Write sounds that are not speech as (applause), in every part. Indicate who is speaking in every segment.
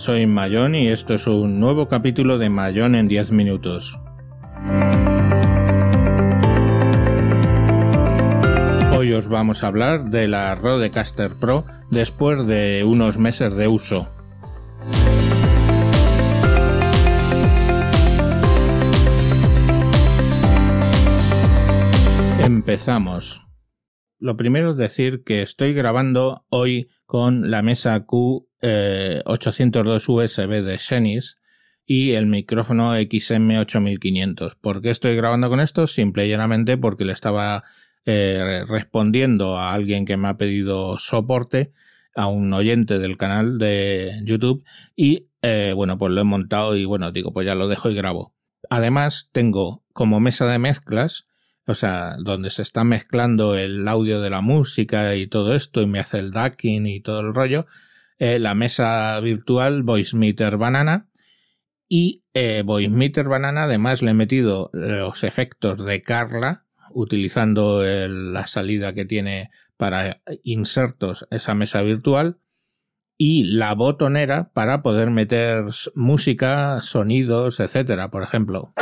Speaker 1: soy Mayón y esto es un nuevo capítulo de Mayón en 10 minutos. Hoy os vamos a hablar de la Rodecaster Pro después de unos meses de uso. Empezamos. Lo primero es decir que estoy grabando hoy con la mesa Q802 eh, USB de Xenis y el micrófono XM8500. ¿Por qué estoy grabando con esto? Simple y llanamente porque le estaba eh, respondiendo a alguien que me ha pedido soporte, a un oyente del canal de YouTube y eh, bueno, pues lo he montado y bueno, digo, pues ya lo dejo y grabo. Además, tengo como mesa de mezclas o sea, donde se está mezclando el audio de la música y todo esto, y me hace el ducking y todo el rollo, eh, la mesa virtual VoiceMeter Banana. Y eh, VoiceMeter Banana, además, le he metido los efectos de Carla, utilizando la salida que tiene para insertos esa mesa virtual y la botonera para poder meter música, sonidos, etcétera, por ejemplo.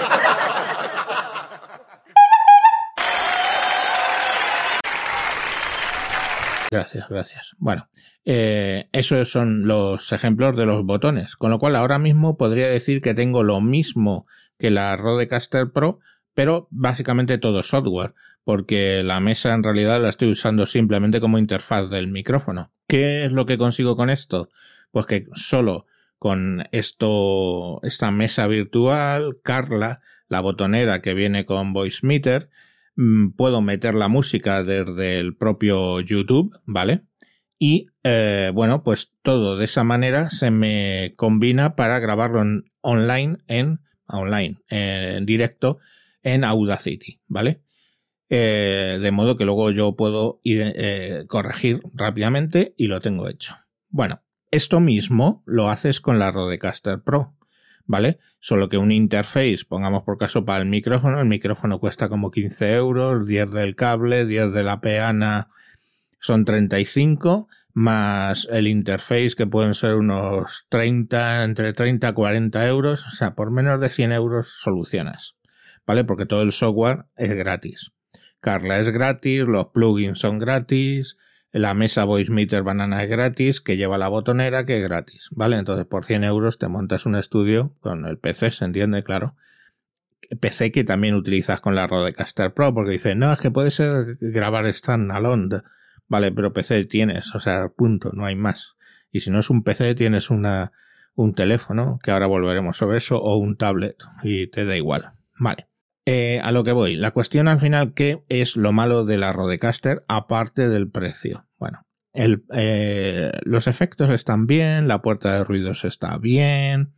Speaker 1: Gracias, gracias. Bueno, eh, esos son los ejemplos de los botones, con lo cual ahora mismo podría decir que tengo lo mismo que la Rodecaster Pro, pero básicamente todo software, porque la mesa en realidad la estoy usando simplemente como interfaz del micrófono. ¿Qué es lo que consigo con esto? Pues que solo con esto, esta mesa virtual, Carla, la botonera que viene con VoiceMeter, Mm, puedo meter la música desde el propio YouTube, ¿vale? Y eh, bueno, pues todo de esa manera se me combina para grabarlo en, online, en online, en directo en Audacity, ¿vale? Eh, de modo que luego yo puedo ir, eh, corregir rápidamente y lo tengo hecho. Bueno, esto mismo lo haces con la Rodecaster Pro. ¿Vale? Solo que un interface, pongamos por caso para el micrófono, el micrófono cuesta como 15 euros, 10 del cable, 10 de la peana son 35, más el interface que pueden ser unos 30, entre 30 y 40 euros, o sea, por menos de 100 euros solucionas, ¿vale? Porque todo el software es gratis. Carla es gratis, los plugins son gratis, la mesa Voice Meter Banana es gratis, que lleva la botonera, que es gratis, ¿vale? Entonces por 100 euros te montas un estudio con el PC, se entiende, claro. PC que también utilizas con la Rodecaster Pro, porque dice, no, es que puede ser grabar standalone, vale, pero PC tienes, o sea, punto, no hay más. Y si no es un PC, tienes una, un teléfono, que ahora volveremos sobre eso, o un tablet, y te da igual, vale. Eh, a lo que voy, la cuestión al final, ¿qué es lo malo de la Rodecaster aparte del precio? Bueno, eh, los efectos están bien, la puerta de ruidos está bien,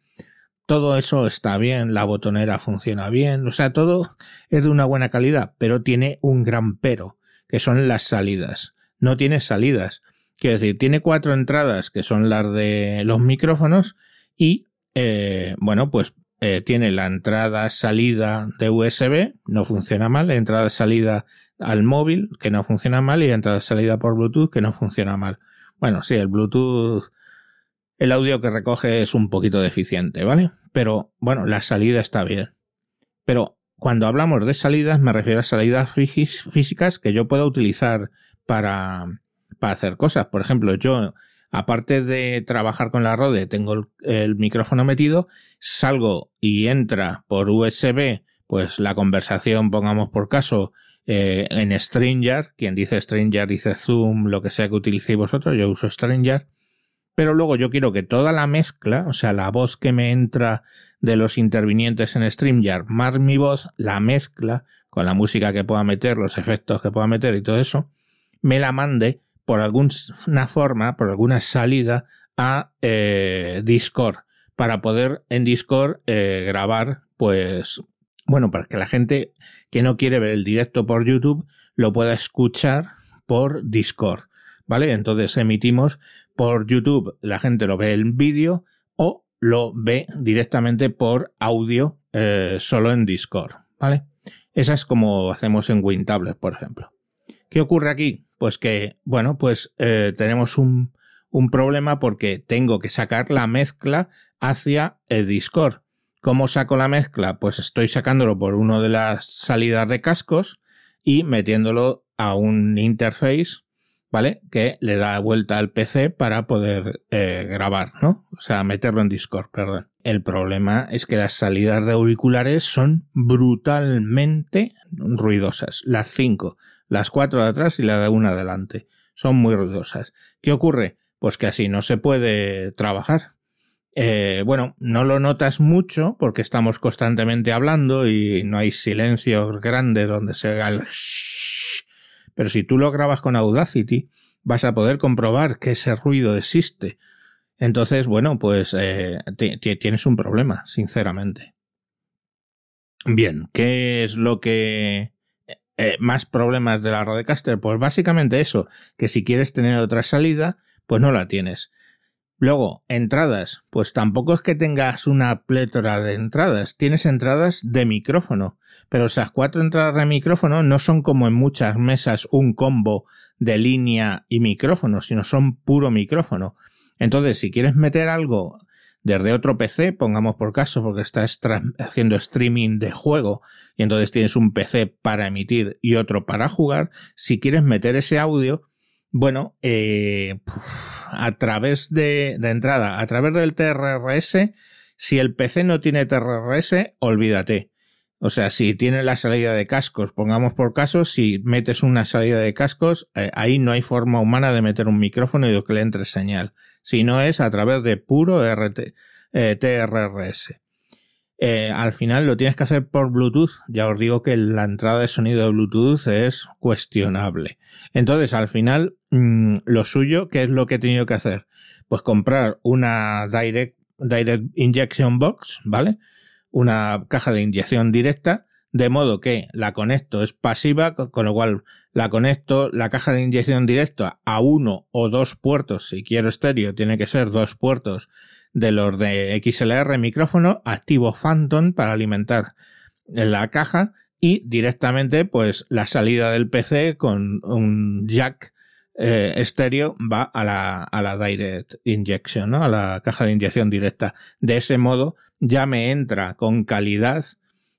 Speaker 1: todo eso está bien, la botonera funciona bien, o sea, todo es de una buena calidad, pero tiene un gran pero, que son las salidas. No tiene salidas. Quiero decir, tiene cuatro entradas, que son las de los micrófonos, y eh, bueno, pues eh, tiene la entrada-salida de USB, no funciona mal, entrada-salida al móvil, que no funciona mal, y entrada-salida por Bluetooth, que no funciona mal. Bueno, sí, el Bluetooth, el audio que recoge es un poquito deficiente, ¿vale? Pero bueno, la salida está bien. Pero cuando hablamos de salidas, me refiero a salidas físicas que yo pueda utilizar para, para hacer cosas. Por ejemplo, yo aparte de trabajar con la Rode, tengo el, micrófono metido, salgo y entra por USB, pues la conversación, pongamos por caso, eh, en Stranger, quien dice Stranger dice Zoom, lo que sea que utilicéis vosotros, yo uso Stranger, pero luego yo quiero que toda la mezcla, o sea, la voz que me entra de los intervinientes en StreamYard, más mi voz, la mezcla con la música que pueda meter, los efectos que pueda meter y todo eso, me la mande por alguna forma, por alguna salida a eh, Discord para poder en Discord eh, grabar, pues, bueno, para que la gente que no quiere ver el directo por YouTube lo pueda escuchar por Discord, ¿vale? Entonces emitimos por YouTube, la gente lo ve en vídeo o lo ve directamente por audio eh, solo en Discord, ¿vale? Esa es como hacemos en WinTablet, por ejemplo. ¿Qué ocurre aquí? Pues que, bueno, pues eh, tenemos un, un problema porque tengo que sacar la mezcla hacia el Discord. ¿Cómo saco la mezcla? Pues estoy sacándolo por una de las salidas de cascos y metiéndolo a un interface, ¿vale? Que le da vuelta al PC para poder eh, grabar, ¿no? O sea, meterlo en Discord, perdón. El problema es que las salidas de auriculares son brutalmente ruidosas. Las cinco, las cuatro de atrás y la de una adelante. Son muy ruidosas. ¿Qué ocurre? Pues que así no se puede trabajar. Eh, bueno, no lo notas mucho porque estamos constantemente hablando y no hay silencio grande donde se haga el pero si tú lo grabas con Audacity, vas a poder comprobar que ese ruido existe. Entonces, bueno, pues eh, tienes un problema, sinceramente. Bien, ¿qué es lo que... Eh, más problemas de la Rodecaster? Pues básicamente eso, que si quieres tener otra salida, pues no la tienes. Luego, entradas. Pues tampoco es que tengas una plétora de entradas. Tienes entradas de micrófono. Pero esas cuatro entradas de micrófono no son como en muchas mesas un combo de línea y micrófono, sino son puro micrófono. Entonces, si quieres meter algo desde otro PC, pongamos por caso, porque estás haciendo streaming de juego y entonces tienes un PC para emitir y otro para jugar, si quieres meter ese audio, bueno, eh, a través de, de entrada, a través del TRRS, si el PC no tiene TRRS, olvídate. O sea, si tiene la salida de cascos, pongamos por caso, si metes una salida de cascos, eh, ahí no hay forma humana de meter un micrófono y de que le entre señal. Si no es a través de puro RT, eh, TRRS. Eh, al final lo tienes que hacer por Bluetooth. Ya os digo que la entrada de sonido de Bluetooth es cuestionable. Entonces, al final, mm, lo suyo, ¿qué es lo que he tenido que hacer? Pues comprar una Direct, Direct Injection Box, ¿vale? Una caja de inyección directa, de modo que la conecto es pasiva, con lo cual la conecto la caja de inyección directa a uno o dos puertos. Si quiero estéreo, tiene que ser dos puertos de los de XLR micrófono, activo Phantom para alimentar la caja y directamente pues la salida del PC con un jack eh, estéreo va a la, a la direct injection, ¿no? a la caja de inyección directa. De ese modo ya me entra con calidad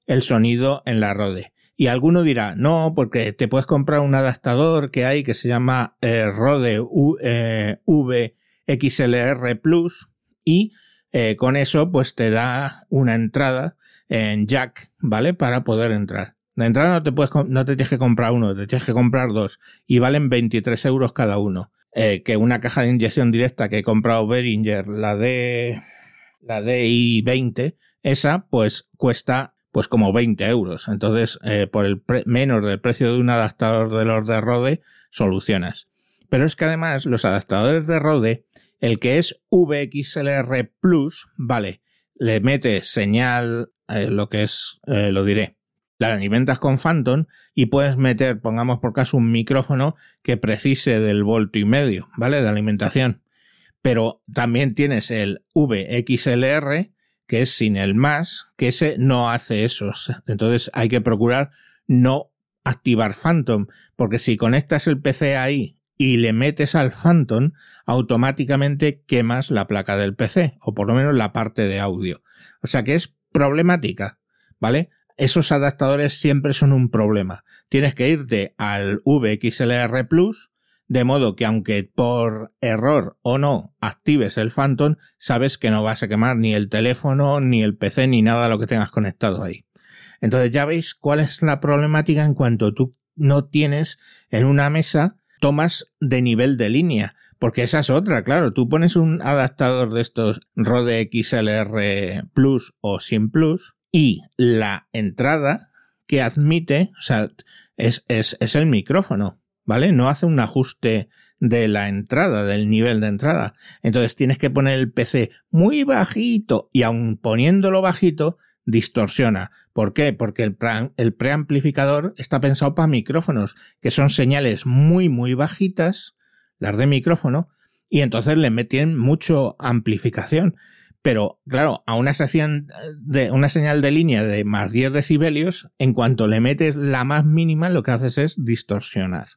Speaker 1: el sonido en la Rode. Y alguno dirá, no, porque te puedes comprar un adaptador que hay que se llama eh, Rode U, eh, VXLR Plus, y eh, con eso pues te da una entrada en jack, ¿vale? Para poder entrar. De entrada no te, puedes, no te tienes que comprar uno, te tienes que comprar dos y valen 23 euros cada uno. Eh, que una caja de inyección directa que he comprado Behringer, la de la DI20, esa pues cuesta pues como 20 euros. Entonces, eh, por el menos del precio de un adaptador de los de Rode, solucionas. Pero es que además los adaptadores de Rode el que es VXLR Plus, vale, le metes señal, eh, lo que es, lo diré, la alimentas con Phantom y puedes meter, pongamos por caso, un micrófono que precise del volto y medio, ¿vale? De alimentación. Pero también tienes el VXLR, que es sin el más, que ese no hace eso. Entonces hay que procurar no activar Phantom, porque si conectas el PC ahí y le metes al Phantom, automáticamente quemas la placa del PC, o por lo menos la parte de audio. O sea que es problemática, ¿vale? Esos adaptadores siempre son un problema. Tienes que irte al VXLR Plus, de modo que aunque por error o no actives el Phantom, sabes que no vas a quemar ni el teléfono, ni el PC, ni nada de lo que tengas conectado ahí. Entonces ya veis cuál es la problemática en cuanto tú no tienes en una mesa tomas de nivel de línea. Porque esa es otra, claro. Tú pones un adaptador de estos Rode XLR Plus o Sin Plus y la entrada que admite, o sea, es, es, es el micrófono, ¿vale? No hace un ajuste de la entrada, del nivel de entrada. Entonces tienes que poner el PC muy bajito y aun poniéndolo bajito, distorsiona. ¿Por qué? Porque el, el preamplificador está pensado para micrófonos, que son señales muy, muy bajitas, las de micrófono, y entonces le meten mucho amplificación. Pero, claro, a una, de, una señal de línea de más 10 decibelios, en cuanto le metes la más mínima, lo que haces es distorsionar.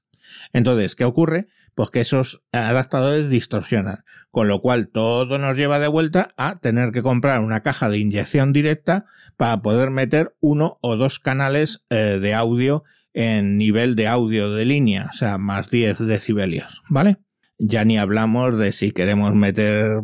Speaker 1: Entonces, ¿qué ocurre? Pues que esos adaptadores distorsionan, con lo cual todo nos lleva de vuelta a tener que comprar una caja de inyección directa para poder meter uno o dos canales eh, de audio en nivel de audio de línea, o sea, más 10 decibelios, ¿vale? Ya ni hablamos de si queremos meter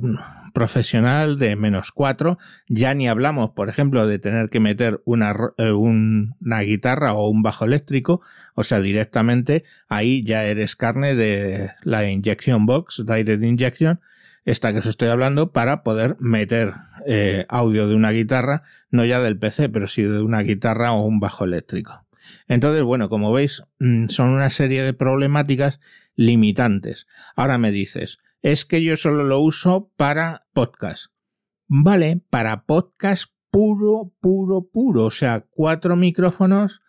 Speaker 1: profesional de menos 4. Ya ni hablamos, por ejemplo, de tener que meter una, eh, una guitarra o un bajo eléctrico. O sea, directamente ahí ya eres carne de la injection box, direct injection, esta que os estoy hablando, para poder meter eh, audio de una guitarra, no ya del PC, pero sí de una guitarra o un bajo eléctrico. Entonces, bueno, como veis, mm, son una serie de problemáticas limitantes. Ahora me dices, es que yo solo lo uso para podcast. Vale, para podcast puro, puro, puro. O sea, cuatro micrófonos,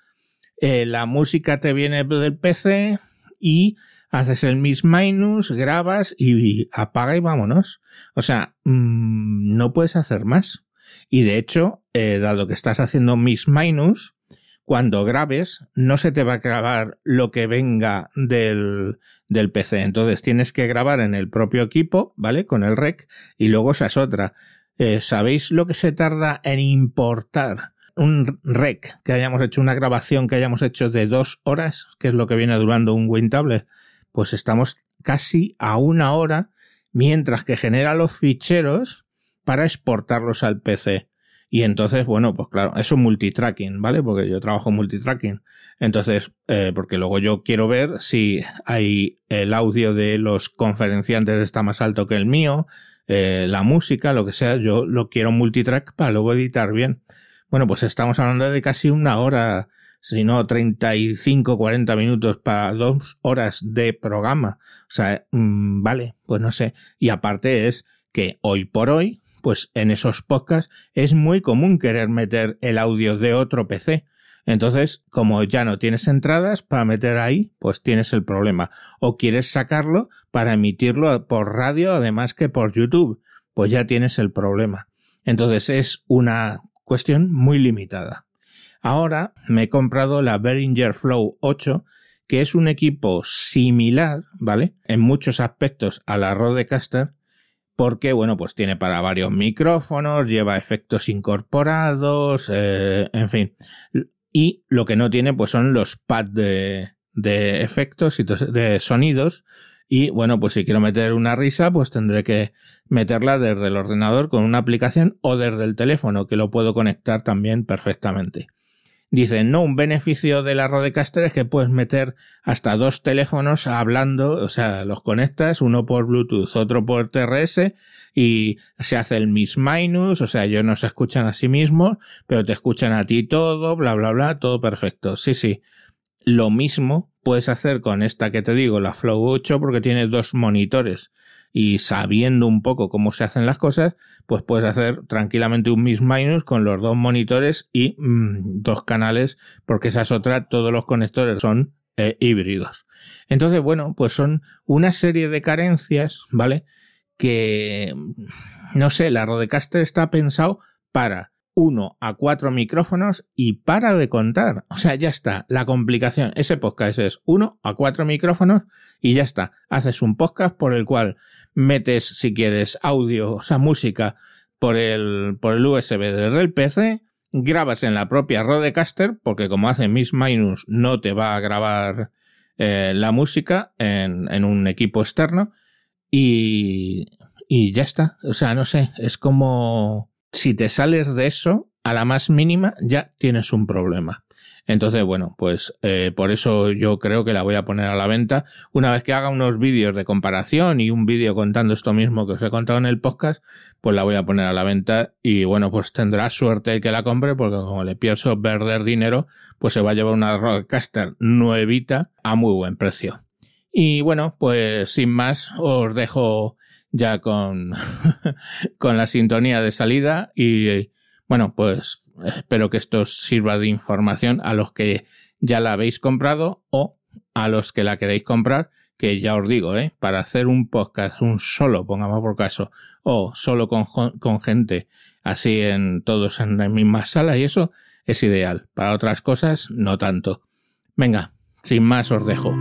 Speaker 1: eh, la música te viene del PC y haces el mis minus, grabas y apaga y vámonos. O sea, mm, no puedes hacer más. Y de hecho, eh, dado que estás haciendo mis minus, cuando grabes no se te va a grabar lo que venga del, del PC. Entonces tienes que grabar en el propio equipo, ¿vale? Con el rec y luego esa es otra. Eh, ¿Sabéis lo que se tarda en importar un rec que hayamos hecho, una grabación que hayamos hecho de dos horas, que es lo que viene durando un WinTable? Pues estamos casi a una hora mientras que genera los ficheros para exportarlos al PC. Y entonces, bueno, pues claro, eso es multitracking, ¿vale? Porque yo trabajo multitracking. Entonces, eh, porque luego yo quiero ver si hay el audio de los conferenciantes está más alto que el mío, eh, la música, lo que sea, yo lo quiero multitrack para luego editar bien. Bueno, pues estamos hablando de casi una hora, si no 35, 40 minutos para dos horas de programa. O sea, mm, vale, pues no sé. Y aparte es que hoy por hoy, pues en esos podcasts es muy común querer meter el audio de otro PC. Entonces, como ya no tienes entradas para meter ahí, pues tienes el problema. O quieres sacarlo para emitirlo por radio, además que por YouTube, pues ya tienes el problema. Entonces es una cuestión muy limitada. Ahora me he comprado la Behringer Flow 8, que es un equipo similar, ¿vale? En muchos aspectos a la Rodecaster, porque, bueno, pues tiene para varios micrófonos, lleva efectos incorporados, eh, en fin. Y lo que no tiene, pues son los pads de, de efectos y de sonidos. Y bueno, pues si quiero meter una risa, pues tendré que meterla desde el ordenador con una aplicación o desde el teléfono, que lo puedo conectar también perfectamente. Dicen, no, un beneficio de la Rodecaster es que puedes meter hasta dos teléfonos hablando, o sea, los conectas, uno por Bluetooth, otro por TRS, y se hace el mis minus, o sea, ellos no se escuchan a sí mismos, pero te escuchan a ti todo, bla, bla, bla, todo perfecto. Sí, sí. Lo mismo puedes hacer con esta que te digo, la Flow 8, porque tiene dos monitores y sabiendo un poco cómo se hacen las cosas, pues puedes hacer tranquilamente un mis minus con los dos monitores y mm, dos canales, porque esa es otra, todos los conectores son eh, híbridos. Entonces, bueno, pues son una serie de carencias, ¿vale? Que, no sé, la Rodecaster está pensado para uno a cuatro micrófonos y para de contar. O sea, ya está. La complicación. Ese podcast es uno a cuatro micrófonos y ya está. Haces un podcast por el cual metes, si quieres, audio, o sea, música por el, por el USB desde el PC, grabas en la propia Rodecaster, porque como hace Miss Minus no te va a grabar eh, la música en, en, un equipo externo y, y ya está. O sea, no sé, es como si te sales de eso, a la más mínima ya tienes un problema. Entonces, bueno, pues eh, por eso yo creo que la voy a poner a la venta. Una vez que haga unos vídeos de comparación y un vídeo contando esto mismo que os he contado en el podcast, pues la voy a poner a la venta y bueno, pues tendrá suerte el que la compre porque como le pienso perder dinero, pues se va a llevar una Rodecaster nuevita a muy buen precio. Y bueno, pues sin más os dejo ya con, (laughs) con la sintonía de salida y bueno, pues espero que esto os sirva de información a los que ya la habéis comprado o a los que la queréis comprar, que ya os digo, ¿eh? para hacer un podcast, un solo, pongamos por caso, o solo con, con gente así en todos en la misma sala y eso es ideal. Para otras cosas, no tanto. Venga, sin más os dejo.